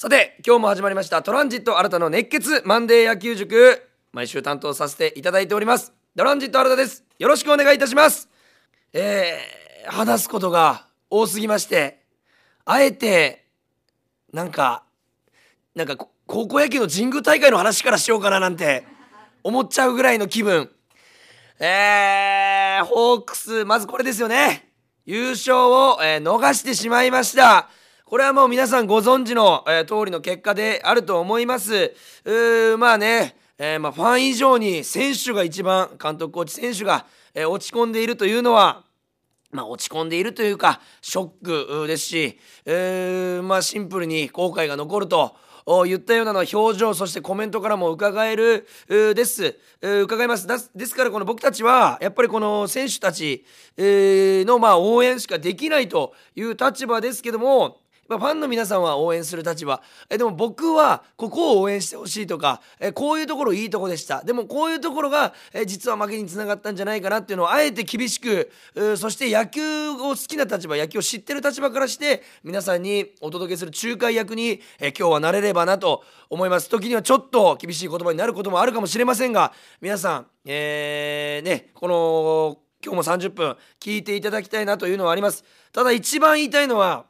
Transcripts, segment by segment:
さて今日も始まりましたトランジット新たの熱血マンデー野球塾毎週担当させていただいております。トランジット新たです。よろしくお願いいたします。えー、話すことが多すぎましてあえてなんかなんか高校野球の神宮大会の話からしようかななんて思っちゃうぐらいの気分。えー、ホークスまずこれですよね。優勝を、えー、逃してしまいました。これはもう皆さんご存知の、えー、通りの結果であると思います。うーまあね、えー、まあ、ファン以上に選手が一番監督コーチ選手が、えー、落ち込んでいるというのはまあ、落ち込んでいるというかショックですし、えー、まあ、シンプルに後悔が残ると。言ったようなの表情そしてコメントからも伺えるです、伺いますですからこの僕たちはやっぱりこの選手たちのまあ応援しかできないという立場ですけどもまあ、ファンの皆さんは応援する立場。えでも僕はここを応援してほしいとかえこういうところいいとこでした。でもこういうところがえ実は負けにつながったんじゃないかなっていうのをあえて厳しくそして野球を好きな立場野球を知ってる立場からして皆さんにお届けする仲介役にえ今日はなれればなと思います。時にはちょっと厳しい言葉になることもあるかもしれませんが皆さんえー、ねこの今日も30分聞いていただきたいなというのはあります。ただ一番言いたいのは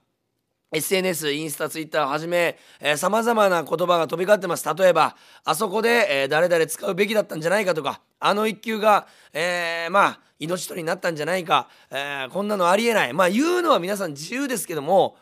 SNS インスタツイッターをはじめさまざまな言葉が飛び交ってます。例えばあそこで、えー、誰々使うべきだったんじゃないかとかあの一球が、えー、まあ命取りになったんじゃないか、えー、こんなのありえない。まあ言うのは皆さん自由ですけども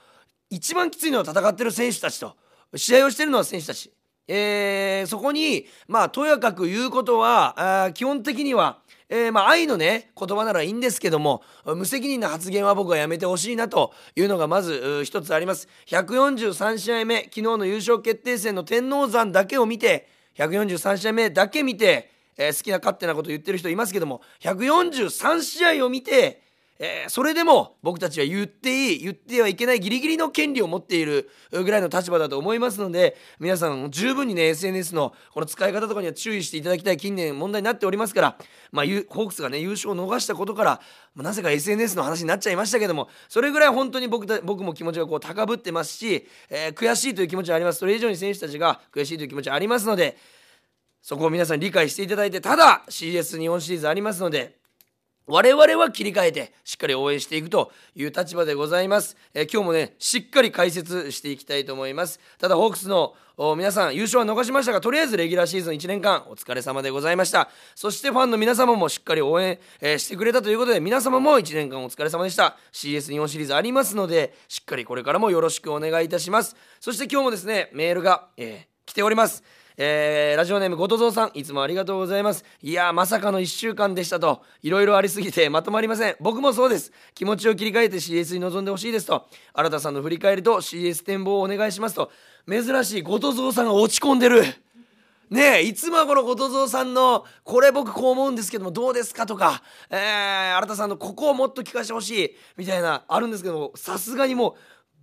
一番きついのは戦ってる選手たちと試合をしてるのは選手たち、えー、そこにまあとやかく言うことはあ基本的にはえー、まあ愛のね言葉ならいいんですけども無責任な発言は僕はやめてほしいなというのがまず一つあります。143試合目昨日の優勝決定戦の天王山だけを見て143試合目だけ見て、えー、好きな勝手なこと言ってる人いますけども143試合を見てえー、それでも僕たちは言っていい言ってはいけないギリギリの権利を持っているぐらいの立場だと思いますので皆さん十分にね SNS のこの使い方とかには注意していただきたい近年問題になっておりますから、まあ、ホークスがね優勝を逃したことから、まあ、なぜか SNS の話になっちゃいましたけどもそれぐらい本当に僕僕も気持ちがこう高ぶってますし、えー、悔しいという気持ちはあります。それ以上に選手たちが悔しいという気持ちはありますのでそこを皆さん理解していただいてただ CS 日本シリーズありますので我々は切り替えてしっかり応援していくという立場でございます、えー、今日もねしっかり解説していきたいと思います。ただホークスの皆さん優勝は逃しましたがとりあえずレギュラーシーズン1年間お疲れ様でございました。そしてファンの皆様もしっかり応援、えー、してくれたということで皆様も1年間お疲れ様でした。CS 日本シリーズありますのでしっかりこれからもよろしくお願いいたします。そして今日もですねメールが、えー、来ております。えー、ラジオネームごとぞうさんいつもありがとうございます。いやまさかの1週間でしたと。いろいろありすぎてまとまりません。僕もそうです。気持ちを切り替えて CS に臨んでほしいですと。新田さんの振り返りと CS 展望をお願いしますと。珍しいごとぞうさんが落ち込んでる。ねえいつもはこの後藤蔵さんの「これ僕こう思うんですけどもどうですか?」とか、えー、新田さんの「ここをもっと聞かせてほしい」みたいなあるんですけどもさすがにも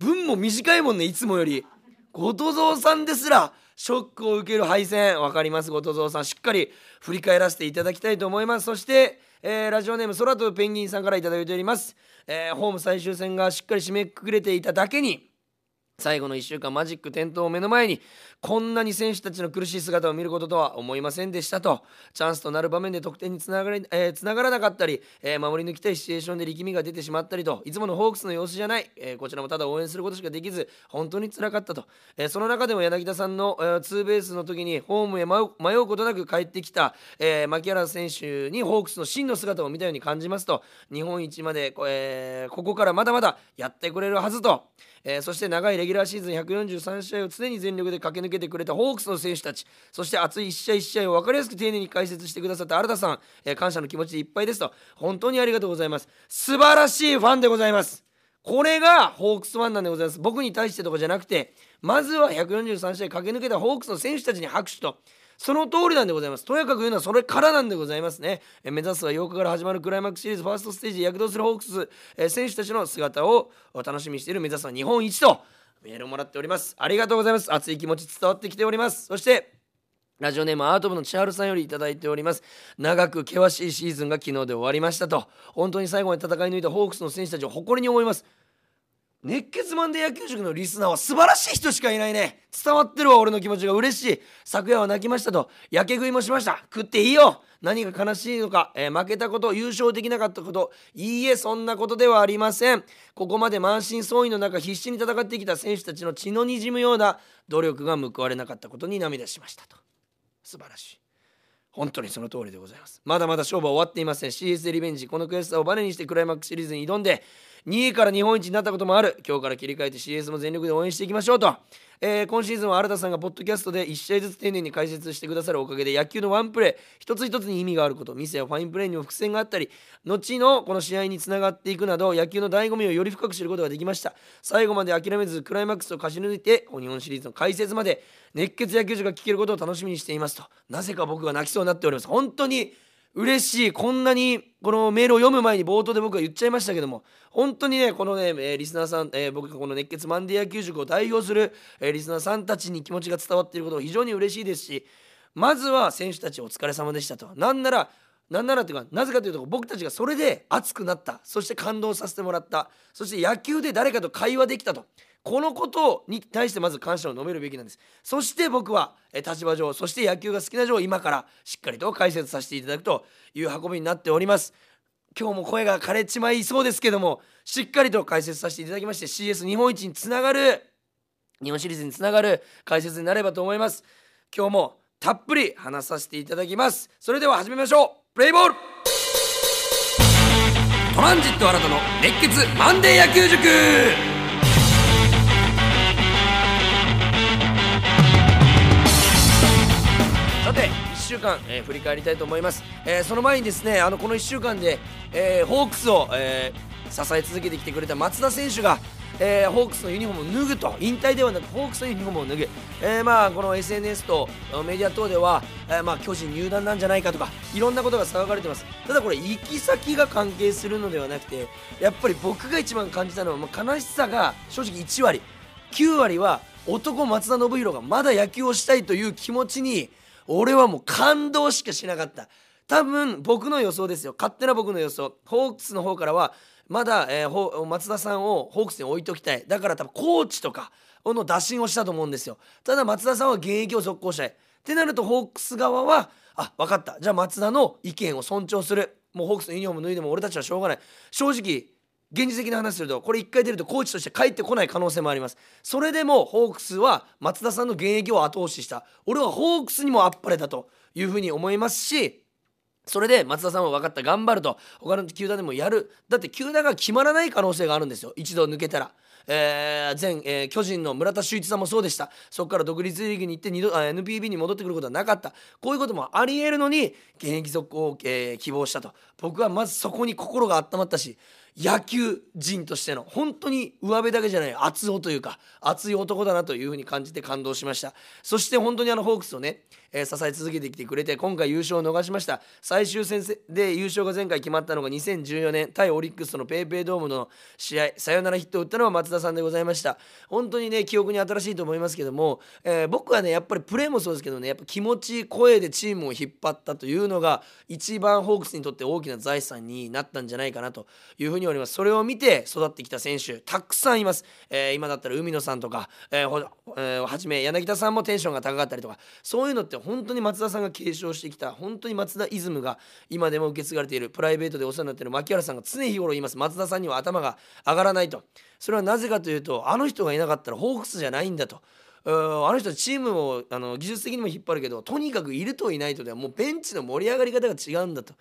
う文も短いもんねいつもより。後藤蔵さんですらショックを受ける敗戦分かります。後藤蔵さんしっかり振り返らせていただきたいと思います。そして、えー、ラジオネーム空飛ぶペンギンさんから頂いております、えー、ホーム最終戦がしっかり締めくくれていただけに最後の1週間マジック点灯を目の前にこんなに選手たちの苦しい姿を見ることとは思いませんでしたと。チャンスとなる場面で得点につなが、えー、つながらなかったり、えー、守り抜きたいシチュエーションで力みが出てしまったりと。いつものホークスの様子じゃない、えー、こちらもただ応援することしかできず本当につらかったと、えその中でも柳田さんの、えー、ツーベースの時にホームへ迷うことなく帰ってきた、え牧原選手にホークスの真の姿を見たように感じますと。日本一まで、えここからまだまだやってくれるはずと。えー、そして長いレギュラーシーズン143試合を常に全力で駆け抜けてくれたホークスの選手たち。そして熱い1試合1試合を分かりやすく丁寧に解説してくださった新田さん、えー、感謝の気持ちでいっぱいですと。本当にありがとうございます。素晴らしいファンでございます。これがホークスファンなんでございます。僕に対してとかじゃなくてまずは143試合駆け抜けたホークスの選手たちに拍手と。その通りなんでございます。とやかく言うのはそれからなんでございますね。え目指すは8日から始まるクライマックスシリーズファーストステージで躍動するホークスえ選手たちの姿を楽しみにしている目指すは日本一と。メールをもらっております。ありがとうございます。熱い気持ち伝わってきております。そしてラジオネームアート部の千春さんより頂いております。長く険しいシーズンが昨日で終わりましたと。本当に最後まで戦い抜いたホークスの選手たちを誇りに思います。熱血マンデー野球塾のリスナーは素晴らしい人しかいないね。伝わってるわ俺の気持ちが。嬉しい。昨夜は泣きましたと。やけ食いもしました。食っていいよ。何が悲しいのか、えー、負けたこと優勝できなかったこと。いいえそんなことではありません。ここまで満身創痍の中必死に戦ってきた選手たちの血のにじむような努力が報われなかったことに涙しましたと。素晴らしい。本当にその通りでございます。まだまだ勝負は終わっていません。CS リベンジ。この悔しさをバネにしてクライマックスシリーズに挑んで2位から日本一になったこともある。今日から切り替えて CS も全力で応援していきましょうと、えー、今シーズンは新田さんがポッドキャストで1試合ずつ丁寧に解説してくださるおかげで野球のワンプレー。一つ一つに意味があること。ミスやファインプレーにも伏線があったり。後のこの試合につながっていくなど野球の醍醐味をより深く知ることができました。最後まで諦めずクライマックスを勝ち抜いて日本シリーズの解説まで熱血野球場が聞けることを楽しみにしていますと。なぜか僕が泣きそうになっております。本当に嬉しいこんなにこのメールを読む前に冒頭で僕は言っちゃいましたけども本当にねこのね、え、リスナーさん、え、僕がこの熱血マンデー野球塾を代表する、え、リスナーさんたちに気持ちが伝わっていることが非常に嬉しいですしまずは選手たちお疲れ様でしたと。なんならなんならというかなぜかというと僕たちがそれで熱くなった。そして感動させてもらった。そして野球で誰かと会話できたと。このことに対してまず感謝を述べるべきなんです。そして僕は立場上そして野球が好きな上今からしっかりと解説させていただくという運びになっております。今日も声が枯れちまいそうですけどもしっかりと解説させていただきまして CS 日本一につながる日本シリーズにつながる解説になればと思います。今日もたっぷり話させていただきます。それでは始めましょう。プレイボール。トランジット新たの熱血マンデー野球塾。週間、えー、振り返りたいと思います、えー、その前にですねあのこの1週間で、えー、ホークスを、え支え続けてきてくれた松田選手がえー、ホークスのユニフォームを脱ぐと。引退ではなくホークスのユニフォームを脱ぐ、えー、まあこの SNS とメディア等では、えー、まあ巨人入団なんじゃないかとかいろんなことが騒がれてます。ただこれ行き先が関係するのではなくてやっぱり僕が一番感じたのは、まあ、悲しさが正直1割。9割は男松田宣浩がまだ野球をしたいという気持ちに俺はもう感動しかしなかった。多分僕の予想ですよ。勝手な僕の予想。ホークスの方からはまだ、えー、松田さんをホークスに置いときたい。だから多分コーチとかの打診をしたと思うんですよ。ただ松田さんは現役を続行したい。ってなるとホークス側はあ分かった。じゃあ松田の意見を尊重する。もうホークスのユニフォーム脱いでも俺たちはしょうがない。正直現実的な話するとこれ1回出るとコーチとして帰ってこない可能性もあります。それでもホークスは松田さんの現役を後押しした。俺はホークスにもあっぱれだというふうに思いますしそれで松田さんは分かった頑張ると。他の球団でもやる。だって球団が決まらない可能性があるんですよ。一度抜けたら。えー、前、えー、巨人の村田修一さんもそうでした。そこから独立リーグに行って2度 NPB に戻ってくることはなかった。こういうこともありえるのに現役続行を、えー、希望したと。僕はまずそこに心が温まったし野球人としての本当に上辺だけじゃない熱男というか熱い男だなというふうに感じて感動しました。そして本当にあのホークスをね、えー、支え続けてきてくれて今回優勝を逃しました。最終戦で優勝が前回決まったのが2014年対オリックスとの PayPay ドームの試合サヨナラヒットを打ったのは松田さんでございました。本当にね記憶に新しいと思いますけども、えー、僕はねやっぱりプレーもそうですけどねやっぱ気持ち声でチームを引っ張ったというのが一番ホークスにとって大きな財産になったんじゃないかなというふうに思います。それを見て育ってきた選手たくさんいます、えー、今だったら海野さんとか、えーえー、はじめ柳田さんもテンションが高かったりとか。そういうのって本当に松田さんが継承してきた本当に松田イズムが今でも受け継がれているプライベートでお世話になっている牧原さんが常日頃言います。松田さんには頭が上がらないと。それはなぜかというとあの人がいなかったらホークスじゃないんだと。あの人チームをあの技術的にも引っ張るけどとにかくいるといないとではもうベンチの盛り上がり方が違うんだと。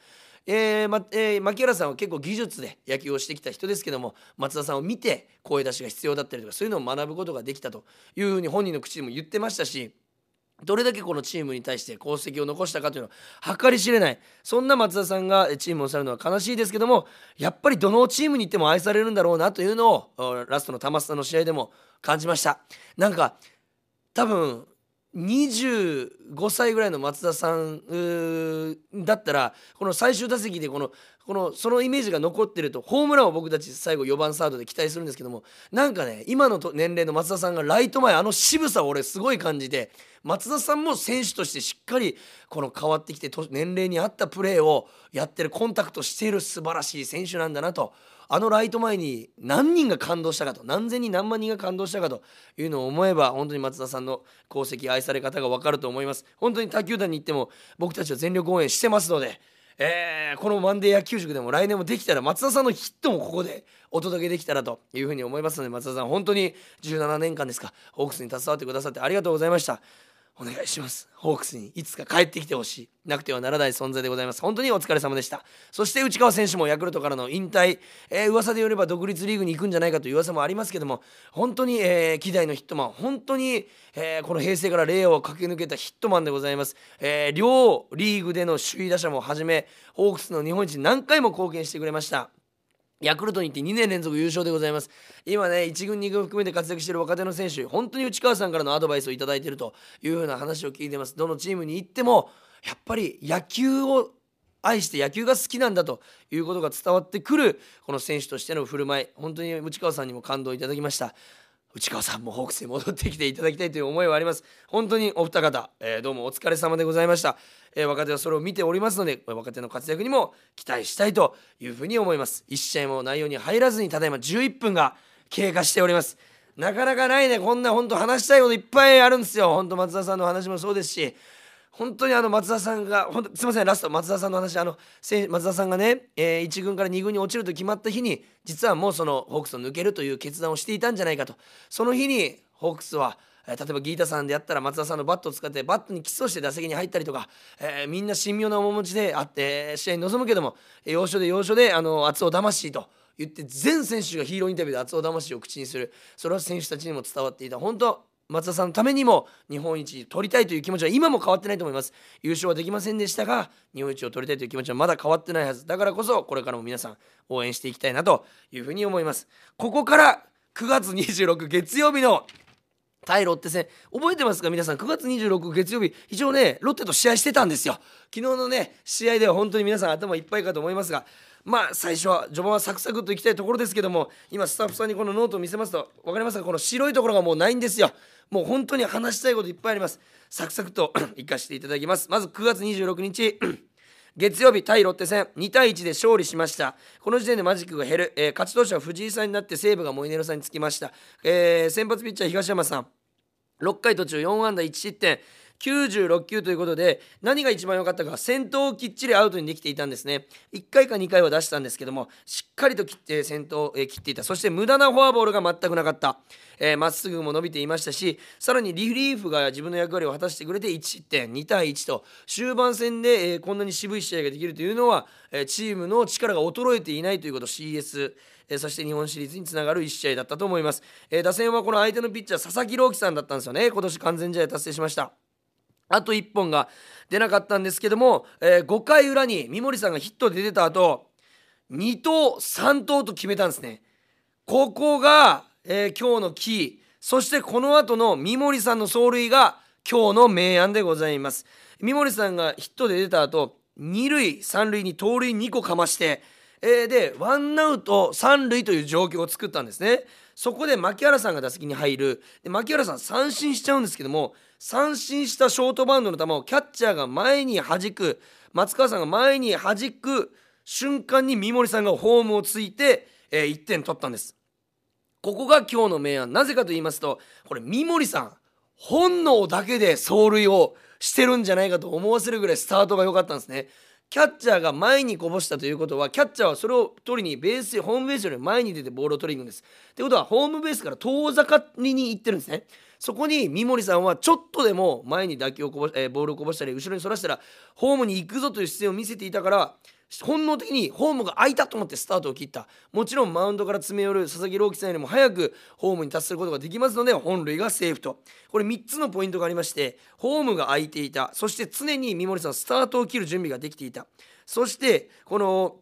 えーまえー、牧原さんは結構技術で野球をしてきた人ですけども松田さんを見て声出しが必要だったりとかそういうのを学ぶことができたというふうに本人の口でも言ってましたしどれだけこのチームに対して功績を残したかというのは計り知れない。そんな松田さんがチームを去るのは悲しいですけどもやっぱりどのチームに行っても愛されるんだろうなというのをラストの玉須の試合でも感じました。なんか多分25歳ぐらいの松田さんだったらこの最終打席でこのこのそのイメージが残ってるとホームランを僕たち最後4番サードで期待するんですけどもなんかね今の年齢の松田さんがライト前あの渋さを俺すごい感じて松田さんも選手としてしっかりこの変わってきて年齢に合ったプレーをやってるコンタクトしている素晴らしい選手なんだなとあのライト前に何人が感動したかと何千人何万人が感動したかというのを思えば本当に松田さんの功績愛され方が分かると思います。本当に他球団に行っても僕たちは全力応援してますのでえー、このマンデー野球塾でも来年もできたら松田さんのヒットもここでお届けできたらというふうに思いますので松田さん本当に17年間ですかホークスに携わってくださってありがとうございました。お願いします。ホークスにいつか帰ってきてほしい。なくてはならない存在でございます。本当にお疲れ様でした。そして内川選手もヤクルトからの引退、えー、噂でよれば独立リーグに行くんじゃないかという噂もありますけども本当に、えー、希代のヒットマン。本当に、えー、この平成から令和を駆け抜けたヒットマンでございます、えー、両リーグでの首位打者もはじめホークスの日本一何回も貢献してくれました。ヤクルトに行って2年連続優勝でございます。今ね1軍2軍含めて活躍している若手の選手本当に内川さんからのアドバイスを頂いているというふうな話を聞いてます。どのチームに行ってもやっぱり野球を愛して野球が好きなんだということが伝わってくるこの選手としての振る舞い本当に内川さんにも感動いただきました。内川さんもホークスに戻ってきていただきたいという思いはあります。本当にお二方、えー、どうもお疲れ様でございました、えー、若手はそれを見ておりますので若手の活躍にも期待したいというふうに思います。1試合も内容に入らずにただいま11分が経過しております。なかなかないね。こんな本当話したいこといっぱいあるんですよ。本当松田さんの話もそうですし本当にあの松田さんが本当すみませんラスト松田さんの話あの松田さんがね、えー、1軍から2軍に落ちると決まった日に実はもうそのホークスを抜けるという決断をしていたんじゃないかと。その日にホークスは例えばギータさんであったら松田さんのバットを使ってバットにキスをして打席に入ったりとか、えー、みんな神妙な面持ちであって試合に臨むけども要所で要所であの熱男魂と言って全選手がヒーローインタビューで熱男魂を口にする。それは選手たちにも伝わっていた。本当松田さんのためにも日本一取りたいという気持ちは今も変わってないと思います。優勝はできませんでしたが日本一を取りたいという気持ちはまだ変わってないはず。だからこそこれからも皆さん応援していきたいなというふうに思います。ここから9月26月曜日の対ロッテ戦。覚えてますか皆さん？9月26月曜日。一応ねロッテと試合してたんですよ。昨日のね試合では本当に皆さん頭いっぱいかと思いますがまあ最初は序盤はサクサクといきたいところですけども今スタッフさんにこのノートを見せますと分かりますか？この白いところがもうないんですよ。もう本当に話したいこといっぱいあります。サクサクと いかしていただきます。まず9月26日 月曜日対ロッテ戦2対1で勝利しました。この時点でマジックが減る、えー、勝ち投手は藤井さんになって西武がモイネロさんにつきました、えー、先発ピッチャー東山さん。6回途中4安打1失点。96球ということで何が一番良かったか先頭をきっちりアウトにできていたんですね。1回か2回は出したんですけどもしっかりと切って先頭を、え切っていた。そして無駄なフォアボールが全くなかった。ま、っすぐも伸びていましたしさらにリリーフが自分の役割を果たしてくれて1失点2対1と終盤戦で、えー、こんなに渋い試合ができるというのは、えチームの力が衰えていないということ。CS えそして日本シリーズにつながる1試合だったと思います、え打線はこの相手のピッチャー佐々木朗希さんだったんですよね。今年完全試合達成しました。あと1本が出なかったんですけども、えー、5回裏に三森さんがヒットで出た後2投3投と決めたんですね。ここが、えー、今日のキー。そしてこの後の三森さんの走塁が今日の明暗でございます。三森さんがヒットで出た後2塁3塁に盗塁2個かまして、えー、でワンアウト3塁という状況を作ったんですね。そこで牧原さんが打席に入る。で牧原さん三振しちゃうんですけども三振したショートバウンドの球をキャッチャーが前に弾く松川さんが前に弾く瞬間に三森さんがホームをついて、えー、1点取ったんですここが今日の明暗なぜかと言いますとこれ三森さん本能だけで走塁をしてるんじゃないかと思わせるぐらいスタートが良かったんですねキャッチャーが前にこぼしたということはキャッチャーはそれを取りにベースホームベースより前に出てボールを取りに行くんです。ってことはホームベースから遠ざかりに行ってるんですね。そこに三森さんはちょっとでも前に打球をこぼ、えー、ボールをこぼしたり後ろにそらしたらホームに行くぞという姿勢を見せていたから本能的にホームが空いたと思ってスタートを切った。もちろんマウンドから詰め寄る佐々木朗希さんよりも早くホームに達することができますので本塁がセーフと。これ3つのポイントがありましてホームが空いていた。そして常に三森さんスタートを切る準備ができていた。そしてこの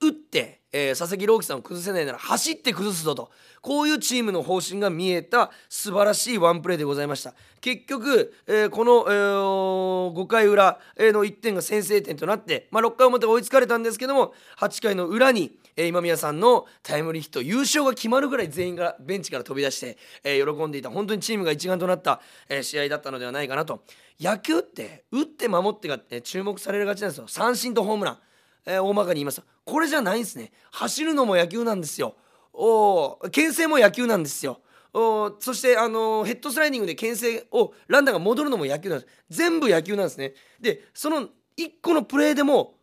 打って、えー、佐々木朗希さんを崩せないなら走って崩すぞと。こういうチームの方針が見えた素晴らしいワンプレーでございました。結局、えー、この、えー、5回裏の1点が先制点となって、まあ、6回表追いつかれたんですけども8回の裏に、えー、今宮さんのタイムリーヒット優勝が決まるぐらい全員がベンチから飛び出して、えー、喜んでいた本当にチームが一丸となった、えー、試合だったのではないかなと。野球って打って守ってが、えー、注目されるがちなんですよ。三振とホームラン。えー、大まかに言います。これじゃないんですね。走るのも野球なんですよ。お牽制も野球なんですよ。おそして、あのー、ヘッドスライディングで牽制をランナーが戻るのも野球なんです。全部野球なんですね。でその1個のプレーでも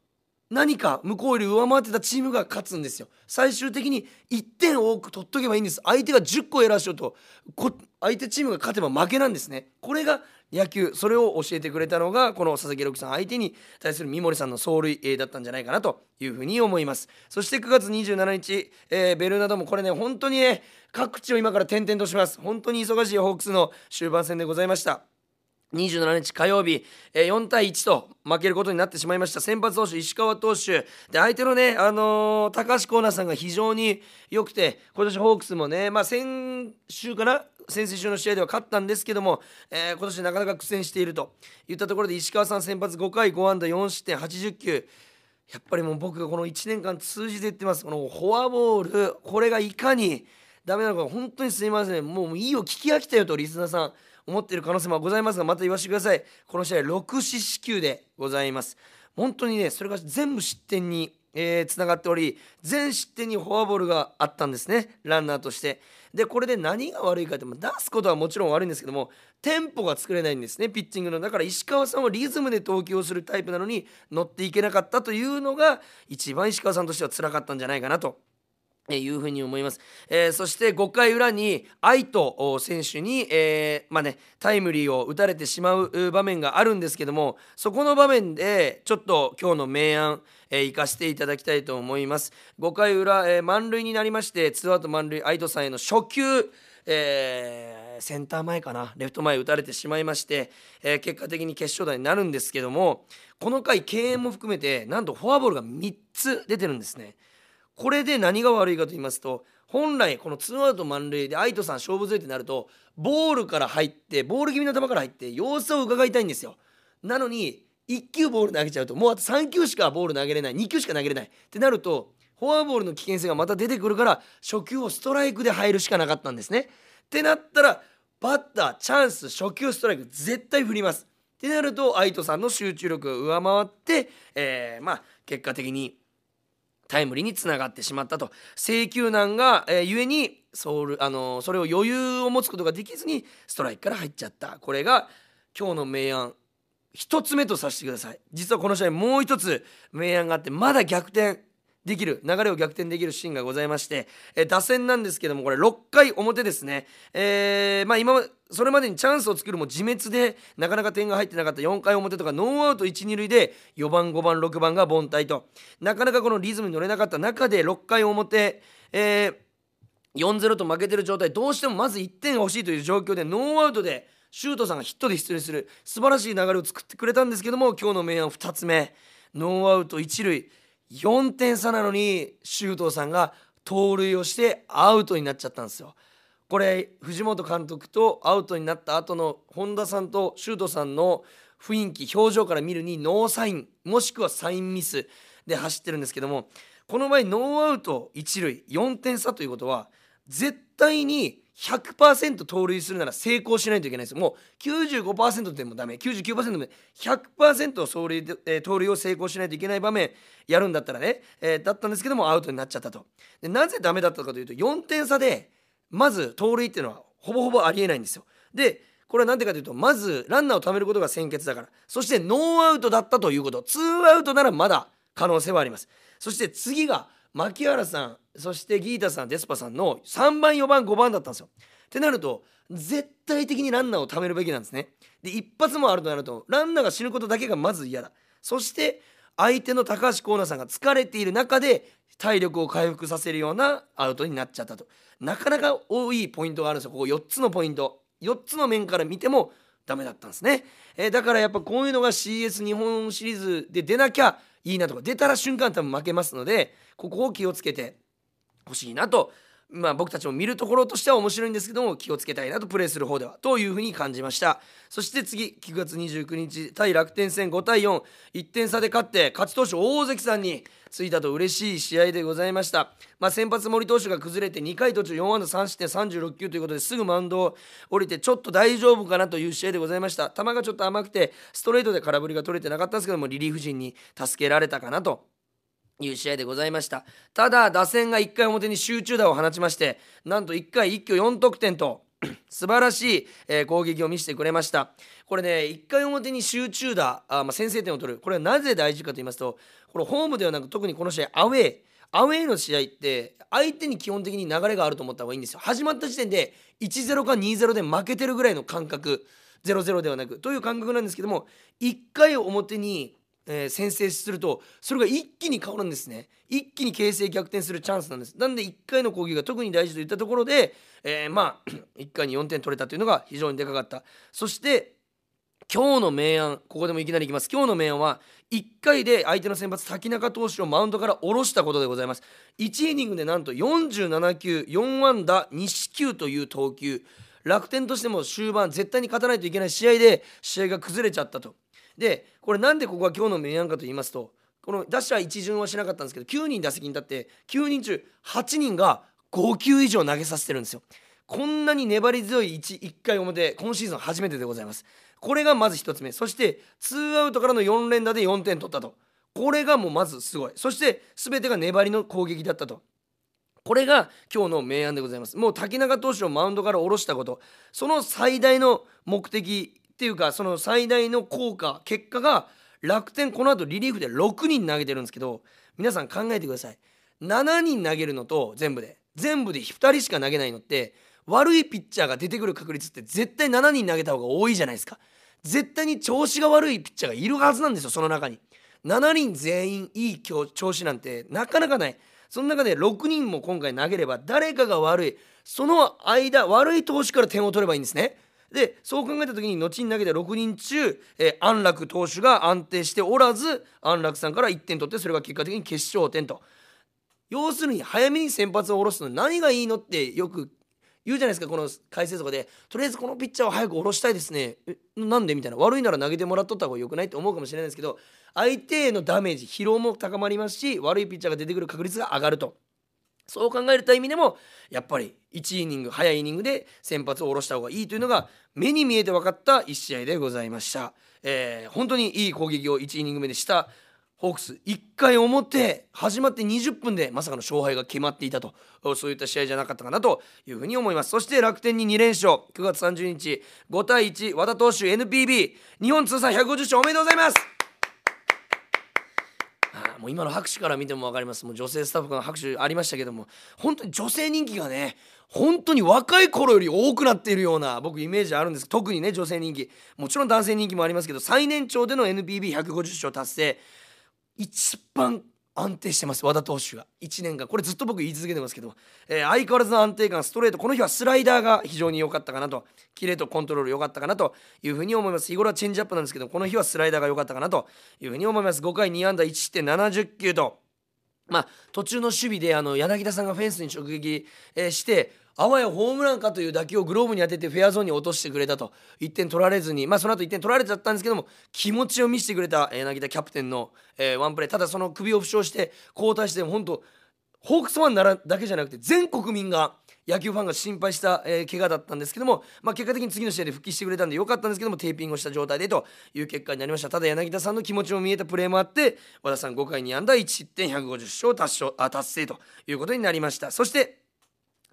何か向こうより上回ってたチームが勝つんですよ。最終的に1点多く取っとけばいいんです。相手が10個やらしようと相手チームが勝てば負けなんですね。これが野球それを教えてくれたのがこの佐々木朗希さん相手に対する三森さんの走塁だったんじゃないかなというふうに思います。そして9月27日、えー、ベルーナドームこれね本当にね各地を今から転々とします。本当に忙しいホークスの終盤戦でございました。27日火曜日、えー、4対1と負けることになってしまいました。先発投手石川投手。で相手のね、あのー、高橋光成さんが非常に良くて今年ホークスもね、まあ、先週かな？先々週の試合では勝ったんですけども、えー、今年なかなか苦戦しているといったところで石川さん先発5回5安打4失点80球やっぱりもう僕がこの1年間通じて言ってます。このフォアボールこれがいかにダメなのか本当にすいません。もういいよ聞き飽きたよとリスナーさん。思っている可能性もございますがまた言わせてください。この試合6四死球でございます。本当にねそれが全部失点にえー、つながっており全失点にフォアボールがあったんですね。ランナーとして。でこれで何が悪いかって出すことはもちろん悪いんですけどもテンポが作れないんですねピッチングの。だから石川さんはリズムで投球をするタイプなのに乗っていけなかったというのが一番石川さんとしては辛かったんじゃないかなと。えいうふうに思います、えー、そして5回裏に愛斗選手に、えー、まあね、タイムリーを打たれてしまう場面があるんですけどもそこの場面でちょっと今日の明暗、えー、かしていただきたいと思います5回裏、えー、満塁になりましてツーアウト満塁愛斗さんへの初球えー、センター前かなレフト前打たれてしまいまして、えー、結果的に決勝打になるんですけどもこの回敬遠も含めてなんとフォアボールが3つ出てるんですね。これで何が悪いかと言いますと本来このツーアウト満塁で愛斗さん勝負強いってなるとボールから入ってボール気味の球から入って様子を伺いたいんですよ。なのに1球ボール投げちゃうともうあと3球しかボール投げれない2球しか投げれない。ってなるとフォアボールの危険性がまた出てくるから初球をストライクで入るしかなかったんですね。ってなったらバッターチャンス初球ストライク絶対振ります。ってなると愛斗さんの集中力が上回って、えー、まあ結果的にタイムリーにつながってしまったと。請求難が、えー、ゆえにソウル、あのー、それを余裕を持つことができずにストライクから入っちゃった。これが今日の明暗。1つ目とさせてください。実はこの試合もう1つ明暗があってまだ逆転。できる流れを逆転できるシーンがございまして、えー、打線なんですけどもこれ6回表ですね、えー、まあ今それまでにチャンスを作るも自滅でなかなか点が入ってなかった4回表とかノーアウト1、2塁で4番、5番、6番が凡退と。なかなかこのリズムに乗れなかった中で6回表、えー、4-0と負けてる状態。どうしてもまず1点が欲しいという状況でノーアウトでシュートさんがヒットで出塁する素晴らしい流れを作ってくれたんですけども今日の明暗2つ目。ノーアウト1塁。4点差なのに周東さんが盗塁をしてアウトになっちゃったんですよ。これ藤本監督とアウトになった後の本多さんと周東さんの雰囲気表情から見るにノーサインもしくはサインミスで走ってるんですけどもこの場合ノーアウト1塁4点差ということは絶対に100%盗塁するなら成功しないといけないです。もう95%でもダメ。99%でも100%走塁、えー、盗塁を成功しないといけない場面やるんだったらね、えー、だったんですけどもアウトになっちゃったと。でなぜダメだったかというと4点差でまず盗塁っていうのはほぼほぼありえないんですよ。でこれは何でかというとまずランナーを貯めることが先決だから。そしてノーアウトだったということ。ツーアウトならまだ可能性はあります。そして次が牧原さんそしてギータさんデスパさんの3番4番5番だったんですよ。ってなると絶対的にランナーを貯めるべきなんですね。で一発もあるとなるとランナーが死ぬことだけがまず嫌だ。そして相手の高橋光成さんが疲れている中で体力を回復させるようなアウトになっちゃったと。なかなか多いポイントがあるんですよ。ここ4つのポイント。4つの面から見てもダメだったんですね。えー、だからやっぱこういうのが CS 日本シリーズで出なきゃいいなとか出たら瞬間多分負けますのでここを気をつけてほしいなとまあ僕たちも見るところとしては面白いんですけども気をつけたいなとプレーする方ではというふうに感じました。そして次9月29日対楽天戦5対41点差で勝って勝ち投手大関さんについたと嬉しい試合でございました、まあ、先発森投手が崩れて2回途中4安打3失点36球ということですぐマウンドを降りてちょっと大丈夫かなという試合でございました。球がちょっと甘くてストレートで空振りが取れてなかったんですけどもリリーフ陣に助けられたかなという試合でございました。ただ打線が1回表に集中打を放ちましてなんと1回一挙4得点と 素晴らしい、えー、攻撃を見せてくれました。これね1回表に集中打あ、まあ、先制点を取る。これはなぜ大事かと言いますとこれホームではなく特にこの試合アウェー。アウェーの試合って相手に基本的に流れがあると思った方がいいんですよ。始まった時点で1-0か2-0で負けてるぐらいの感覚。0-0ではなく。という感覚なんですけども1回表にえー、先制するとそれが一気に変わるんですね。一気に形勢逆転するチャンスなんです。なんで1回の攻撃が特に大事といったところで、えー、まあ 1回に4点取れたというのが非常にでかかった。そして今日の明暗ここでもいきなりいきます。今日の明暗は1回で相手の先発滝中投手をマウンドから下ろしたことでございます。1イニングでなんと47球4安打2四球という投球。楽天としても終盤絶対に勝たないといけない試合で試合が崩れちゃったと。でこれなんでここが今日の明暗かと言いますとこの打者一巡はしなかったんですけど9人打席に立って9人中8人が5球以上投げさせてるんですよ。こんなに粘り強い 1, 1回表今シーズン初めてでございます。これがまず1つ目。そして2アウトからの4連打で4点取ったと。これがもうまずすごい。そして全てが粘りの攻撃だったと。これが今日の明暗でございます。もう滝中投手をマウンドから下ろしたこと。その最大の目的っていうかその最大の効果結果が楽天この後リリーフで6人投げてるんですけど皆さん考えてください。7人投げるのと全部で。全部で2人しか投げないのって悪いピッチャーが出てくる確率って絶対7人投げた方が多いじゃないですか。絶対に調子が悪いピッチャーがいるはずなんですよその中に。7人全員いい調子なんてなかなかない。その中で6人も今回投げれば誰かが悪いその間悪い投手から点を取ればいいんですね。でそう考えた時に後に投げた6人中、えー、安楽投手が安定しておらず安楽さんから1点取ってそれが結果的に決勝点と。要するに早めに先発を下ろすの何がいいのってよく言うじゃないですかこの解説とかで。とりあえずこのピッチャーを早く下ろしたいですね。なんでみたいな。悪いなら投げてもらっとった方がよくないって思うかもしれないですけど相手へのダメージ疲労も高まりますし悪いピッチャーが出てくる確率が上がると。そう考えた意味でもやっぱり1イニング早いイニングで先発を下ろした方がいいというのが目に見えて分かった1試合でございました、えー、本当にいい攻撃を1イニング目でした。ホークス1回表始まって20分でまさかの勝敗が決まっていたと。そういった試合じゃなかったかなというふうに思います。そして楽天に2連勝。9月30日5対1和田投手 NPB 日本通算150勝おめでとうございます。もう今の拍手から見ても分かります。もう女性スタッフの拍手ありましたけども本当に女性人気がね本当に若い頃より多くなっているような僕イメージあるんです。特にね女性人気。もちろん男性人気もありますけど最年長での NPB150 勝達成。一番安定してます。和田投手が。1年間。これずっと僕言い続けてますけど、えー、相変わらずの安定感ストレート。この日はスライダーが非常に良かったかなと。キレとコントロール良かったかなというふうに思います。日頃はチェンジアップなんですけどこの日はスライダーが良かったかなと。いうふうに思います。5回2安打1失点70球と。まあ途中の守備であの柳田さんがフェンスに直撃、えー、してあわやホームランかという打球をグローブに当ててフェアゾーンに落としてくれたと。1点取られずに。まあその後1点取られちゃったんですけども気持ちを見せてくれた柳田キャプテンの、えー、ワンプレー。ただその首を負傷して交代して本当ホークスファンならだけじゃなくて全国民が野球ファンが心配した、えー、怪我だったんですけども、まあ、結果的に次の試合で復帰してくれたんでよかったんですけどもテーピングをした状態でという結果になりました。ただ柳田さんの気持ちも見えたプレーもあって和田さん5回に安打1失点150勝達成あ達成ということになりました。そして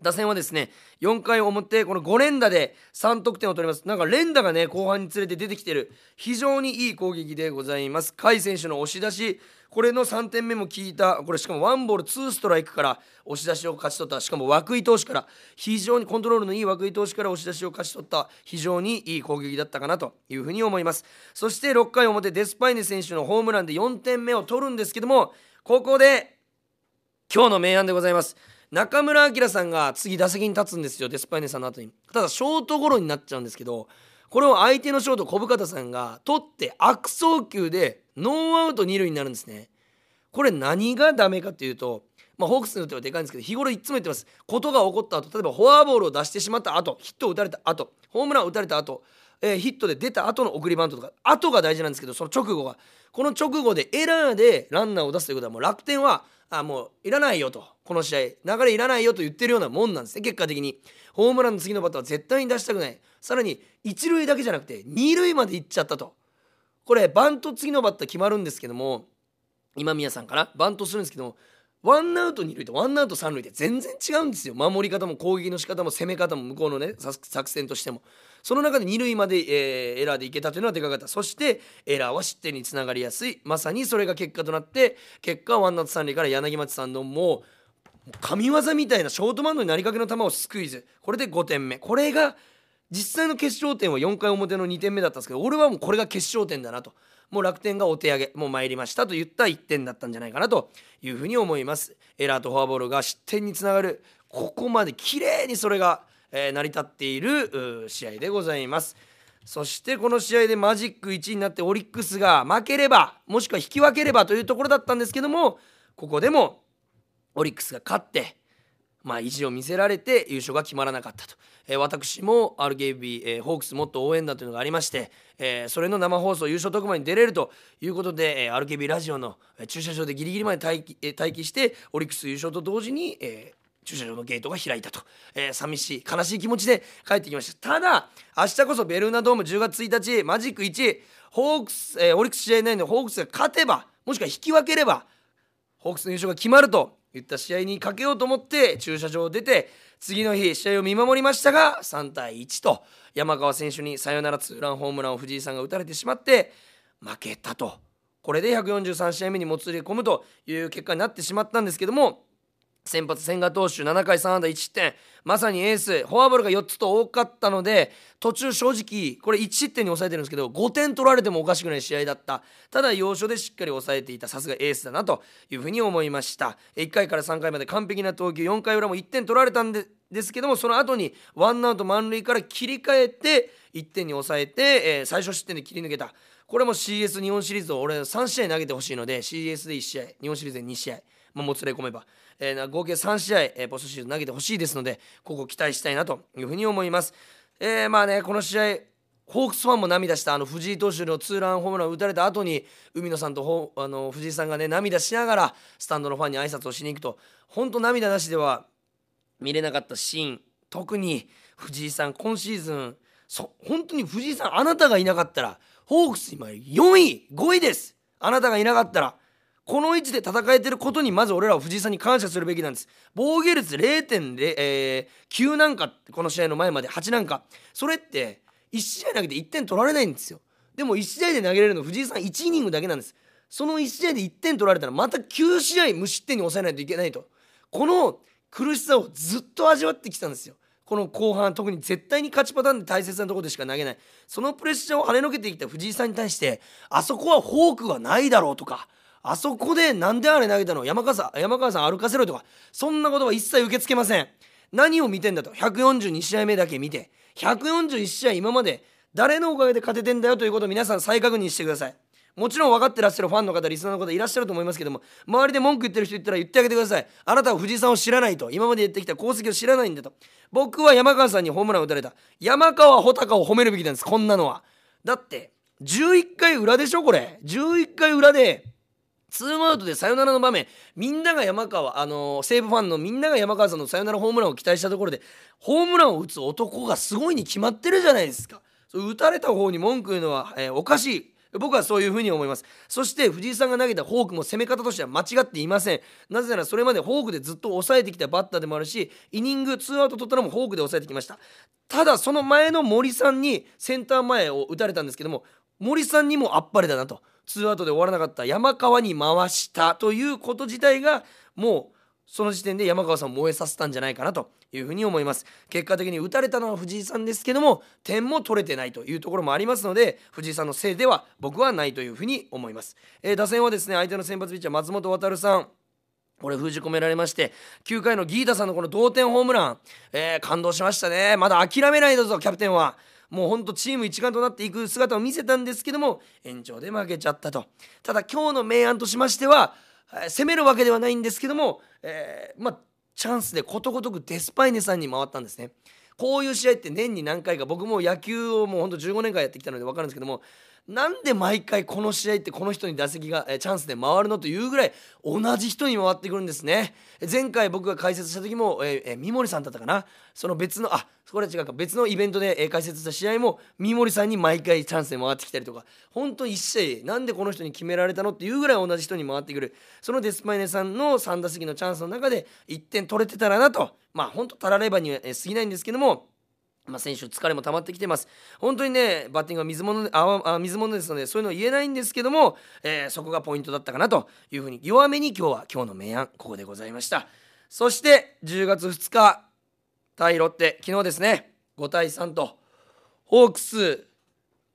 打線はですね4回表この5連打で3得点を取ります。なんか連打がね後半につれて出てきてる。非常にいい攻撃でございます。甲斐選手の押し出しこれの3点目も効いた。これしかもワンボールツーストライクから押し出しを勝ち取った。しかも涌井投手から。非常にコントロールのいい涌井投手から押し出しを勝ち取った。非常にいい攻撃だったかなというふうに思います。そして6回表デスパイネ選手のホームランで4点目を取るんですけどもここで今日の明暗でございます。中村晃さんが次打席に立つんですよデスパイネさんの後に。ただショートゴロになっちゃうんですけどこれを相手のショート小深田さんが取って悪送球でノーアウト二塁になるんですね。これ何がダメかっていうとまあ、ホークスによってはでかいんですけど日頃いつも言ってます。ことが起こった後例えばフォアボールを出してしまった後ヒットを打たれた後ホームランを打たれた後、えー、ヒットで出た後の送りバントとか後が大事なんですけどその直後が。この直後でエラーでランナーを出すということはもう楽天はあもういらないよと。この試合流れいらないよと言ってるようなもんなんですね結果的に。ホームランの次のバッターは絶対に出したくない。さらに一塁だけじゃなくて二塁まで行っちゃったと。これバント次のバッター決まるんですけども今宮さんかなバントするんですけどもワンアウト二塁とワンアウト三塁で全然違うんですよ。守り方も攻撃の仕方も攻め方も向こうのね作戦としても。その中で二塁まで、えー、エラーでいけたというのはでかかった。そしてエラーは失点につながりやすい。まさにそれが結果となって結果ワンアウト三塁から柳町さんのもう神業みたいなショートマンドになりかけの球をスクイズ。これで5点目。これが実際の決勝点は4回表の2点目だったんですけど俺はもうこれが決勝点だなと。もう楽天がお手上げ。もう参りましたと言った1点だったんじゃないかなというふうに思います。エラーとフォアボールが失点につながる。ここまで綺麗にそれが、えー、成り立っている試合でございます。そしてこの試合でマジック1になってオリックスが負ければもしくは引き分ければというところだったんですけどもここでもオリックスが勝ってまあ意地を見せられて優勝が決まらなかったと。えー、私も RKB、えー、ホークスもっと応援団というのがありまして、えー、それの生放送優勝特番に出れるということで、えー、RKB ラジオの、駐車場でギリギリまで待機,、えー、待機してオリックス優勝と同時に、えー、駐車場のゲートが開いたと、えー、寂しい悲しい気持ちで帰ってきました。ただ明日こそベルーナドーム10月1日マジック1ホークス、えー、オリックス試合内でホークスが勝てばもしくは引き分ければホークスの優勝が決まるといった試合にかけようと思って駐車場を出て次の日試合を見守りましたが3対1と山川選手にサヨナラツーランホームランを藤井さんが打たれてしまって負けたと。これで143試合目にもつれ込むという結果になってしまったんですけども先発千賀投手7回3安打1失点。まさにエースフォアボールが4つと多かったので途中正直これ1失点に抑えてるんですけど5点取られてもおかしくない試合だった。ただ要所でしっかり抑えていた。さすがエースだなというふうに思いました。1回から3回まで完璧な投球4回裏も1点取られたんでですけどもその後にワンアウト満塁から切り替えて1点に抑えて、えー、最初失点で切り抜けた。これも CS 日本シリーズを俺3試合投げてほしいので CS で1試合日本シリーズで2試合、まあ、もつれ込めば、えー、合計3試合、えー、ポストシーズン投げてほしいですのでここ期待したいなというふうに思います。えー、まあねこの試合ホークスファンも涙したあの藤井投手のツーランホームランを打たれた後に海野さんとあの藤井さんがね涙しながらスタンドのファンに挨拶をしに行くと本当涙なしでは見れなかったシーン特に藤井さん今シーズンそ本当に藤井さんあなたがいなかったらホークス今4位5位ですあなたがいなかったらこの位置で戦えてることにまず俺らは藤井さんに感謝するべきなんです。防御率0.9、えー、なんかこの試合の前まで8なんか。それって1試合投げて1点取られないんですよ。でも1試合で投げれるの藤井さん1イニングだけなんです。その1試合で1点取られたらまた9試合無失点に抑えないといけないと。この苦しさをずっと味わってきたんですよ。この後半特に絶対に勝ちパターンで大切なところでしか投げない。そのプレッシャーを跳ねのけてきた藤井さんに対してあそこはフォークがないだろうとかあそこでなんであれ投げたの？山川さん山川さん歩かせろとか。そんなことは一切受け付けません。何を見てんだと？142試合目だけ見て。141試合今まで誰のおかげで勝ててんだよ？ということを皆さん再確認してください。もちろん分かってらっしゃるファンの方リスナーの方いらっしゃると思いますけども周りで文句言ってる人言ったら言ってあげてください。あなたは藤井さんを知らないと。今まで言ってきた功績を知らないんだと。僕は山川さんにホームランを打たれた。山川穂高を褒めるべきなんです。こんなのは。だって11回裏でしょ？これ。11回裏で。ツーアウトでサヨナラの場面。みんなが山川あのー、西武ファンのみんなが山川さんのサヨナラホームランを期待したところでホームランを打つ男がすごいに決まってるじゃないですか。打たれた方に文句言うのは、えー、おかしい。僕はそういうふうに思います。そして藤井さんが投げたフォークも攻め方としては間違っていません。なぜならそれまでフォークでずっと抑えてきたバッターでもあるしイニングツーアウト取ったのもフォークで抑えてきました。ただその前の森さんにセンター前を打たれたんですけども森さんにもあっぱれだなと。ツーアウトで終わらなかった山川に回したということ自体がもうその時点で山川さんを燃えさせたんじゃないかなというふうに思います。結果的に打たれたのは藤井さんですけども点も取れてないというところもありますので藤井さんのせいでは僕はないというふうに思います、えー、打線はですね相手の先発ピッチャー松本航さん。これ封じ込められまして9回のギータさんのこの同点ホームラン、えー、感動しましたね。まだ諦めないだぞキャプテンは。もうほんとチーム一丸となっていく姿を見せたんですけども延長で負けちゃったとただ今日の明暗としましては攻めるわけではないんですけども、えー、まあチャンスでことごとくデスパイネさんに回ったんですね。こういう試合って年に何回か僕も野球をもうほんと15年間やってきたので分かるんですけどもなんで毎回この試合ってこの人に打席が、えチャンスで回るのというぐらい同じ人に回ってくるんですね。前回僕が解説した時も、ええ三森さんだったかな。その別のあこれは違うか。別のイベントで、え解説した試合も三森さんに毎回チャンスで回ってきたりとか。本当一試合なんでこの人に決められたのっていうぐらい同じ人に回ってくる。そのデスパイネさんの3打席のチャンスの中で1点取れてたらなと。まあ本当たらればには過ぎないんですけども。まあ、選手疲れも溜まってきてます。本当にねバッティングは水物ああ水物ですのでそういうのは言えないんですけども、えー、そこがポイントだったかなというふうに弱めに今日は今日の明暗ここでございました。そして10月2日対ロッテ昨日ですね5対3とホークス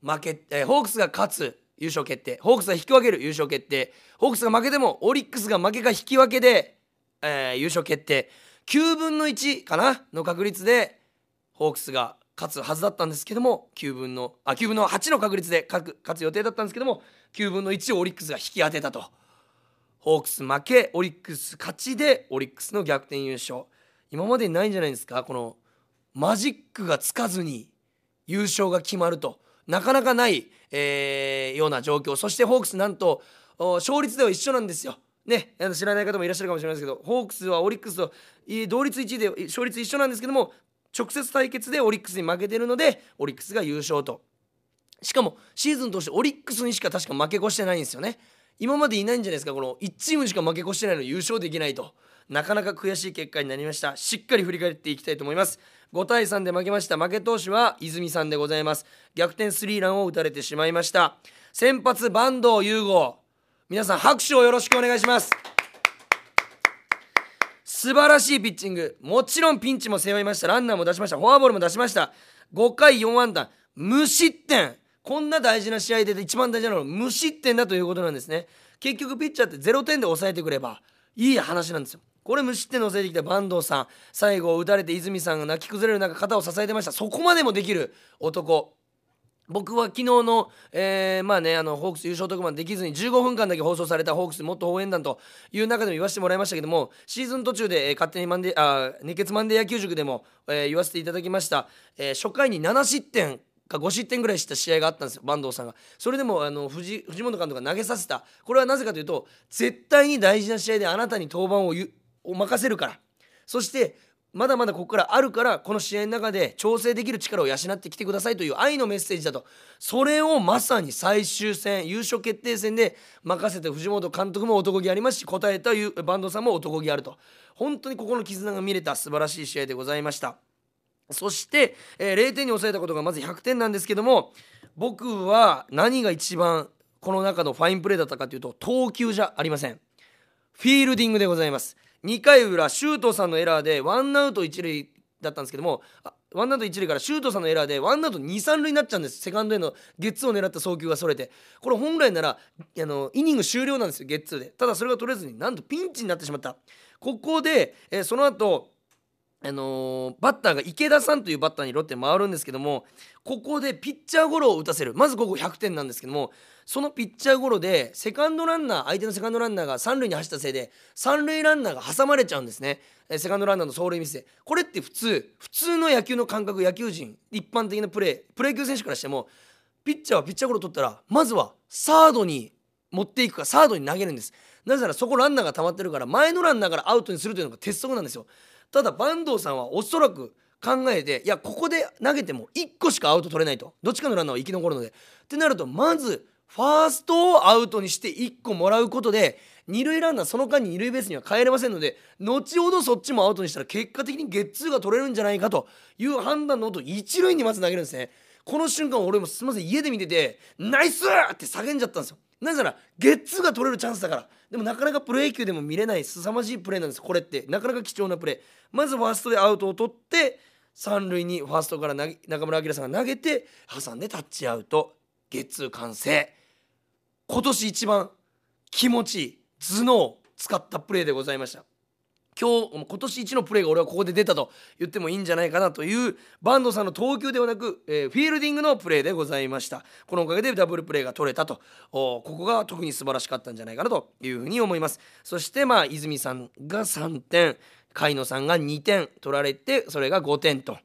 負け、えー、ホークスが勝つ優勝決定ホークスが引き分ける優勝決定ホークスが負けてもオリックスが負けか引き分けで、えー、優勝決定9分の1かなの確率でホークスが勝つはずだったんですけども9分のあ9分の8の確率で勝つ予定だったんですけども9分の1をオリックスが引き当てたと。ホークス負けオリックス勝ちでオリックスの逆転優勝。今までにないんじゃないですか？このマジックがつかずに優勝が決まると。なかなかない、えー、ような状況。そしてホークスなんと勝率では一緒なんですよ。ね、知らない方もいらっしゃるかもしれないですけどホークスはオリックスと同率1位で勝率一緒なんですけども直接対決でオリックスに負けてるのでオリックスが優勝と。しかもシーズン通してオリックスにしか確か負け越してないんですよね。今までいないんじゃないですか。この1チームしか負け越してないの優勝できないと。なかなか悔しい結果になりました。しっかり振り返っていきたいと思います。5対3で負けました。負け投手は泉さんでございます。逆転スリーランを打たれてしまいました。先発坂東優吾。皆さん拍手をよろしくお願いします。素晴らしいピッチング。もちろんピンチも背負いました。ランナーも出しました。フォアボールも出しました。5回4安打。無失点。こんな大事な試合で一番大事なのは無失点だということなんですね。結局ピッチャーって0点で抑えてくればいい話なんですよ。これ無失点で抑えてきた坂東さん。最後打たれて泉さんが泣き崩れる中肩を支えてました。そこまでもできる男。僕は昨日の、えー、まあねあのホークス優勝特番できずに15分間だけ放送されたホークスもっと応援団という中でも言わせてもらいましたけどもシーズン途中で、えー、勝手にマンデあ熱血マンデー野球塾でも、えー、言わせていただきました、えー、初回に7失点か5失点ぐらいした試合があったんですよ坂東さんが。それでもあの藤藤本監督が投げさせた。これはなぜかというと絶対に大事な試合であなたに登板をを任せるから。そしてまだまだここからあるからこの試合の中で調整できる力を養ってきてくださいという愛のメッセージだと。それをまさに最終戦優勝決定戦で任せて藤本監督も男気ありますし答えたバンドさんも男気あると。本当にここの絆が見れた素晴らしい試合でございました。そして、えー、0点に抑えたことがまず100点なんですけども僕は何が一番この中のファインプレーだったかというと投球じゃありません。フィールディングでございます。2回裏周東さんのエラーでワンアウト1塁だったんですけどもワンアウト1塁から周東さんのエラーでワンアウト2、3塁になっちゃうんです。セカンドへのゲッツーを狙った送球がそれて。これ本来ならあのイニング終了なんですよゲッツーで。ただそれが取れずになんとピンチになってしまった。ここで、えー、その後あのー、バッターが池田さんというバッターにロッテ回るんですけどもここでピッチャーゴロを打たせる。まずここ100点なんですけどもそのピッチャーゴロでセカンドランナー相手のセカンドランナーが三塁に走ったせいで三塁ランナーが挟まれちゃうんですね。セカンドランナーの走塁ミスで。これって普通普通の野球の感覚野球人一般的なプレープロ野球選手からしてもピッチャーはピッチャーゴロ取ったらまずはサードに持っていくかサードに投げるんです。なぜならそこランナーが溜まってるから前のランナーからアウトにするというのが鉄則なんですよ。ただ坂東さんはおそらく考えていやここで投げても1個しかアウト取れないと。どっちかのランナーは生き残るので。ってなるとまずファーストをアウトにして1個もらうことで二塁ランナーその間に二塁ベースには帰れませんので後ほどそっちもアウトにしたら結果的にゲッツーが取れるんじゃないかと。いう判断の音一塁にまず投げるんですね。この瞬間俺もすみません家で見ててナイスって叫んじゃったんですよ。なぜならゲッツーが取れるチャンスだから。でもなかなかプロ野球でも見れない凄まじいプレーなんですこれって。なかなか貴重なプレー。まずファーストでアウトを取って三塁にファーストから中村晃さんが投げて挟んでタッチアウト。ゲッツー完成。今年一番気持ちいい頭脳を使ったプレーでございました。今日今年一のプレーが俺はここで出たと言ってもいいんじゃないかなというバンドさんの投球ではなく、えー、フィールディングのプレーでございましたこのおかげでダブルプレーが取れたと。ここが特に素晴らしかったんじゃないかなというふうに思います。そしてまあ泉さんが3点甲斐野さんが2点取られてそれが5点と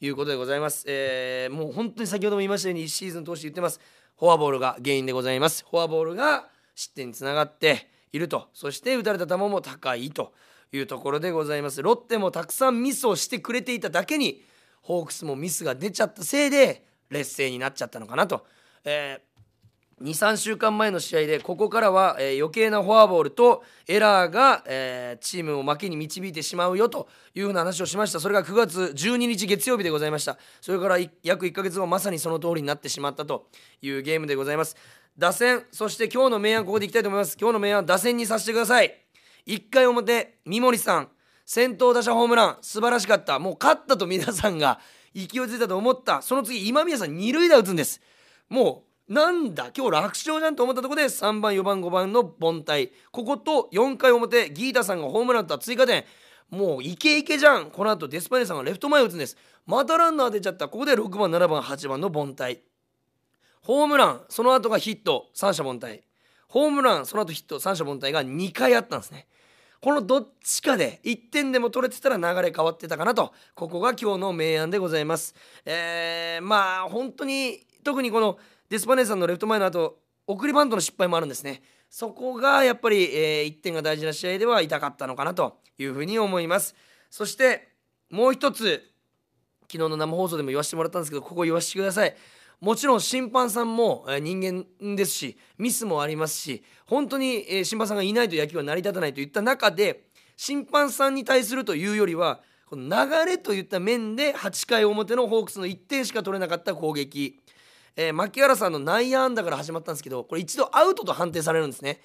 いうことでございます、えー、もう本当に先ほども言いましたように1シーズン通して言ってます。フォアボールが原因でございます。フォアボールが失点につながっていると。そして打たれた球も高いと。いうところでございます。ロッテもたくさんミスをしてくれていただけにホークスもミスが出ちゃったせいで劣勢になっちゃったのかなと、えー、23週間前の試合でここからは、えー、余計なフォアボールとエラーが、えー、チームを負けに導いてしまうよというふうな話をしました。それが9月12日月曜日でございました。それから約1ヶ月後まさにその通りになってしまったというゲームでございます。打線そして今日の明暗ここでいきたいと思います。今日の明暗打線にさせてください。1回表三森さん先頭打者ホームラン素晴らしかった。もう勝ったと皆さんが勢いづいたと思った。その次今宮さん二塁打打つんです。もうなんだ今日楽勝じゃんと思ったところで3番4番5番の凡退。ここと4回表ギータさんがホームランと追加点。もうイケイケじゃん。この後デスパネさんがレフト前打つんです。またランナー出ちゃった。ここで6番7番8番の凡退。ホームラン。その後がヒット。三者凡退。ホームランその後ヒット三者凡退が2回あったんですね。このどっちかで1点でも取れてたら流れ変わってたかなとここが今日の明暗でございます。えー、まあ本当に特にこのデスパネーさんのレフト前の後送りバントの失敗もあるんですね。そこがやっぱり、えー、1点が大事な試合では痛かったのかなというふうに思います。そしてもう一つ昨日の生放送でも言わせてもらったんですけどここ言わせてください。もちろん審判さんも人間ですしミスもありますし本当に審判さんがいないと野球は成り立たないといった中で審判さんに対するというよりはこの流れといった面で8回表のホークスの1点しか取れなかった攻撃、えー、牧原さんの内野安打から始まったんですけどこれ一度アウトと判定されるんですね。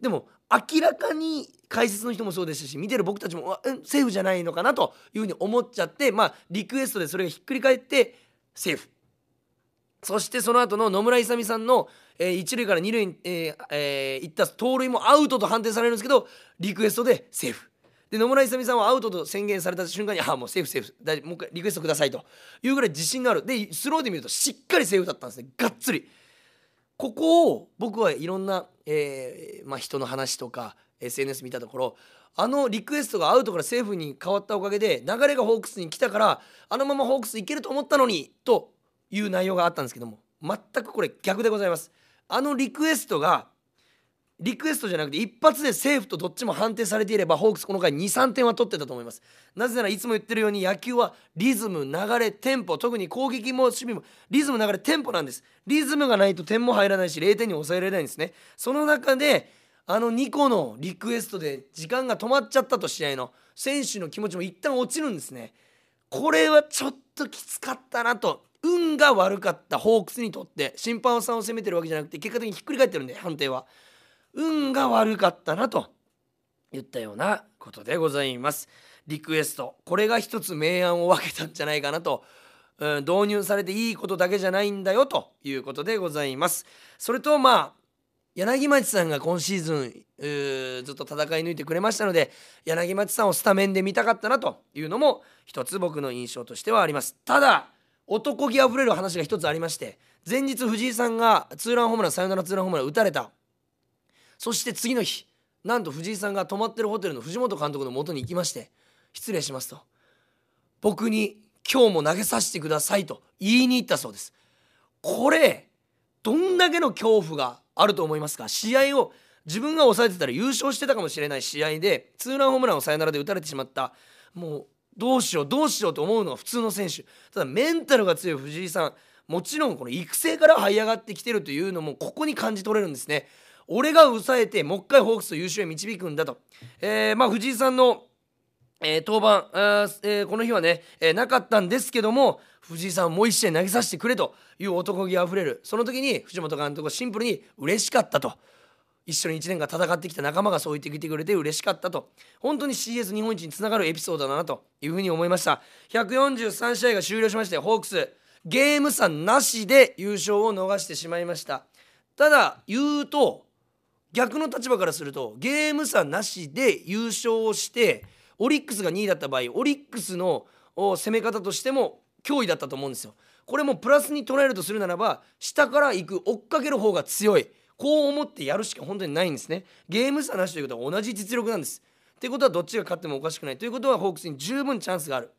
でも明らかに解説の人もそうですし見てる僕たちもセーフじゃないのかなというふうに思っちゃってまあリクエストでそれがひっくり返ってセーフ。そしてその後の野村勇さんの、えー、一塁から二塁に、えーえー、行った盗塁もアウトと判定されるんですけどリクエストでセーフ。で野村勇さんはアウトと宣言された瞬間に「ああもうセーフセーフ。だもう一回リクエストください」と。いうぐらい自信がある。でスローで見るとしっかりセーフだったんですね。がっつり。ここを僕はいろんな、えーまあ、人の話とか SNS 見たところあのリクエストがアウトからセーフに変わったおかげで流れがホークスに来たからあのままホークスいけると思ったのにという内容があったんですけども全くこれ逆でございます。あのリクエストがリクエストじゃなくて一発でセーフとどっちも判定されていればホークスこの回23点は取ってたと思います。なぜならいつも言ってるように野球はリズム流れテンポ特に攻撃も守備もリズム流れテンポなんです。リズムがないと点も入らないし0点に抑えられないんですね。その中であの2個のリクエストで時間が止まっちゃったと試合の選手の気持ちも一旦落ちるんですね。これはちょっときつかったなと。運が悪かったホークスにとって審判さんを責めてるわけじゃなくて結果的にひっくり返ってるんで判定は。運が悪かったなと言ったようなことでございます。リクエスト。これが一つ明暗を分けたんじゃないかなと、うん、導入されていいことだけじゃないんだよということでございます。それとまあ柳町さんが今シーズンずっと戦い抜いてくれましたので柳町さんをスタメンで見たかったなというのも一つ僕の印象としてはあります。ただ男気あふれる話が一つありまして前日藤井さんがツーランホームランサヨナラツーランホームラン打たれた。そして次の日なんと藤井さんが泊まってるホテルの藤本監督の元に行きまして失礼しますと。僕に今日も投げさせてくださいと言いに行ったそうです。これどんだけの恐怖があると思いますか試合を自分が抑えてたら優勝してたかもしれない試合でツーランホームランをサヨナラで打たれてしまった。もうどうしようどうしようと思うのが普通の選手。ただメンタルが強い藤井さんもちろんこの育成から這い上がってきてるというのもここに感じ取れるんですね。俺が抑えてもう一回ホークスと優勝へ導くんだと、えー、まあ藤井さんの、えー、登板、えー、この日はね、えー、なかったんですけども藤井さんもう一試合投げさせてくれという男気あふれる。その時に藤本監督はシンプルに嬉しかったと。一緒に1年間戦ってきた仲間がそう言ってきてくれて嬉しかったと。本当に CS 日本一につながるエピソードだなというふうに思いました。143試合が終了しましてホークスゲーム差なしで優勝を逃してしまいました。ただ言うと逆の立場からするとゲーム差なしで優勝をしてオリックスが2位だった場合オリックスの攻め方としても脅威だったと思うんですよ。これもプラスに捉えるとするならば下から行く追っかける方が強い。こう思ってやるしか本当にないんですね。ゲーム差なしということは同じ実力なんです。っていうことはどっちが勝ってもおかしくない。ということはホークスに十分チャンスがある。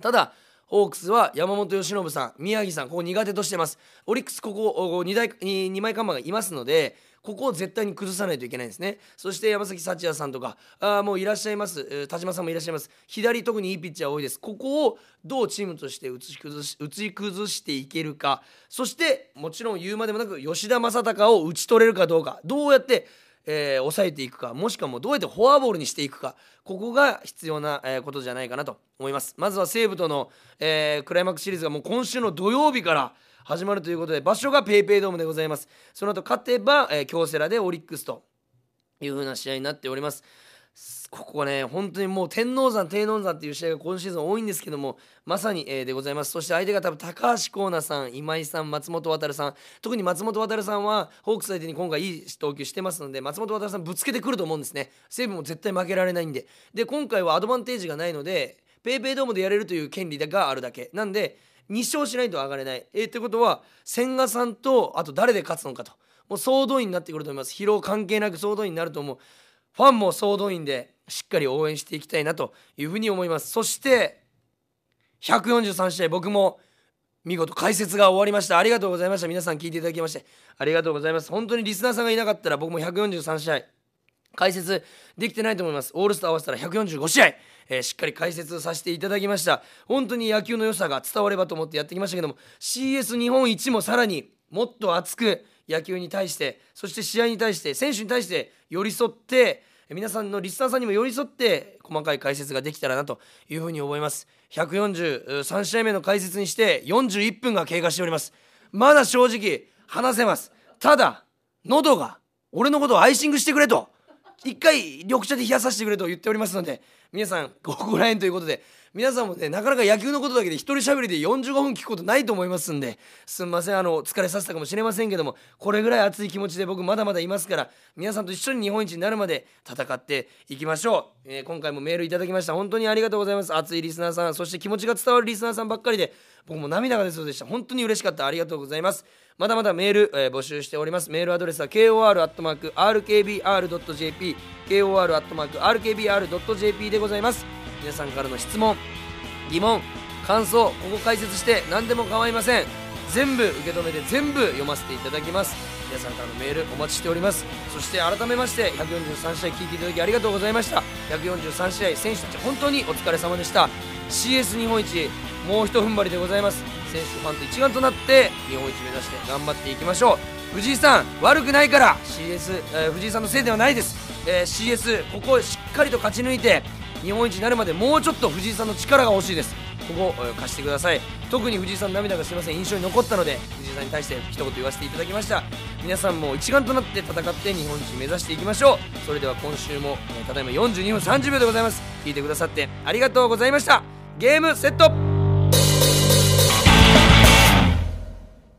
ただホークスは山本由伸さん宮城さんここ苦手としてます。オリックスここ 2, 台2枚看板がいますのでここを絶対に崩さないといけないんですね。そして山崎幸也さんとかあもういらっしゃいます。田島さんもいらっしゃいます。左特にいいピッチャー多いです。ここをどうチームとして打ち崩し打ち崩していけるか。そしてもちろん言うまでもなく吉田正尚を打ち取れるかどうか。どうやってえー、抑えていくか。もしくはもうどうやってフォアボールにしていくか。ここが必要な、えー、ことじゃないかなと思います。まずは西武との、えー、クライマックスシリーズがもう今週の土曜日から始まるということで場所が PayPay ドームでございます。その後勝てば、えー、京セラでオリックスという風な試合になっております。ここはね本当にもう天王山天王山っていう試合が今シーズン多いんですけどもまさに、えー、でございます。そして相手が多分高橋光成さん今井さん松本航さん。特に松本航さんはホークス相手に今回いい投球してますので松本航さんぶつけてくると思うんですね。西武も絶対負けられないんで。で今回はアドバンテージがないので PayPay ドームでやれるという権利があるだけ。なんで2勝しないと上がれない。えー、ってことは千賀さんとあと誰で勝つのかと。もう総動員になってくると思います。疲労関係なく総動員になると思う。ファンも総動員でしっかり応援していきたいなというふうに思います。そして143試合僕も見事解説が終わりました。ありがとうございました。皆さん聞いていただきましてありがとうございます。本当にリスナーさんがいなかったら僕も143試合解説できてないと思います。オールスター合わせたら145試合、えー、しっかり解説させていただきました。本当に野球の良さが伝わればと思ってやってきましたけども CS 日本一もさらにもっと熱く野球に対してそして試合に対して選手に対して寄り添って皆さんのリスナーさんにも寄り添って細かい解説ができたらなというふうに思います。143試合目の解説にして41分が経過しております。まだ正直話せます。ただ喉が俺のことをアイシングしてくれと。一回緑茶で冷やさせてくれと言っておりますので皆さんごご覧ということで皆さんもねなかなか野球のことだけで一人喋りで45分聞くことないと思いますんですんませんあの疲れさせたかもしれませんけどもこれぐらい熱い気持ちで僕まだまだいますから皆さんと一緒に日本一になるまで戦っていきましょう、えー、今回もメールいただきました。本当にありがとうございます。熱いリスナーさんそして気持ちが伝わるリスナーさんばっかりで僕も涙が出そうでした。本当に嬉しかった。ありがとうございます。まだまだメール、えー、募集しております。メールアドレスは kor.rkbr.jp kor.rkbr.jp でございます。皆さんからの質問疑問感想ここ解説して何でも構いません。全部受け止めて全部読ませていただきます。皆さんからのメールお待ちしております。そして改めまして143試合聞いていただきありがとうございました。143試合選手たち本当にお疲れ様でした。CS 日本一もうひと踏ん張りでございます。選手ファンと一丸となって日本一目指して頑張っていきましょう。藤井さん悪くないから。CS、えー、藤井さんのせいではないです、えー、CS ここをしっかりと勝ち抜いて日本一になるまでもうちょっと藤井さんの力が欲しいです。ここを貸してください。特に藤井さん涙がすみません。印象に残ったので藤井さんに対して一言言わせていただきました。皆さんも一丸となって戦って日本一目指していきましょう。それでは今週もただいま42分30秒でございます。聞いてくださってありがとうございました。ゲームセット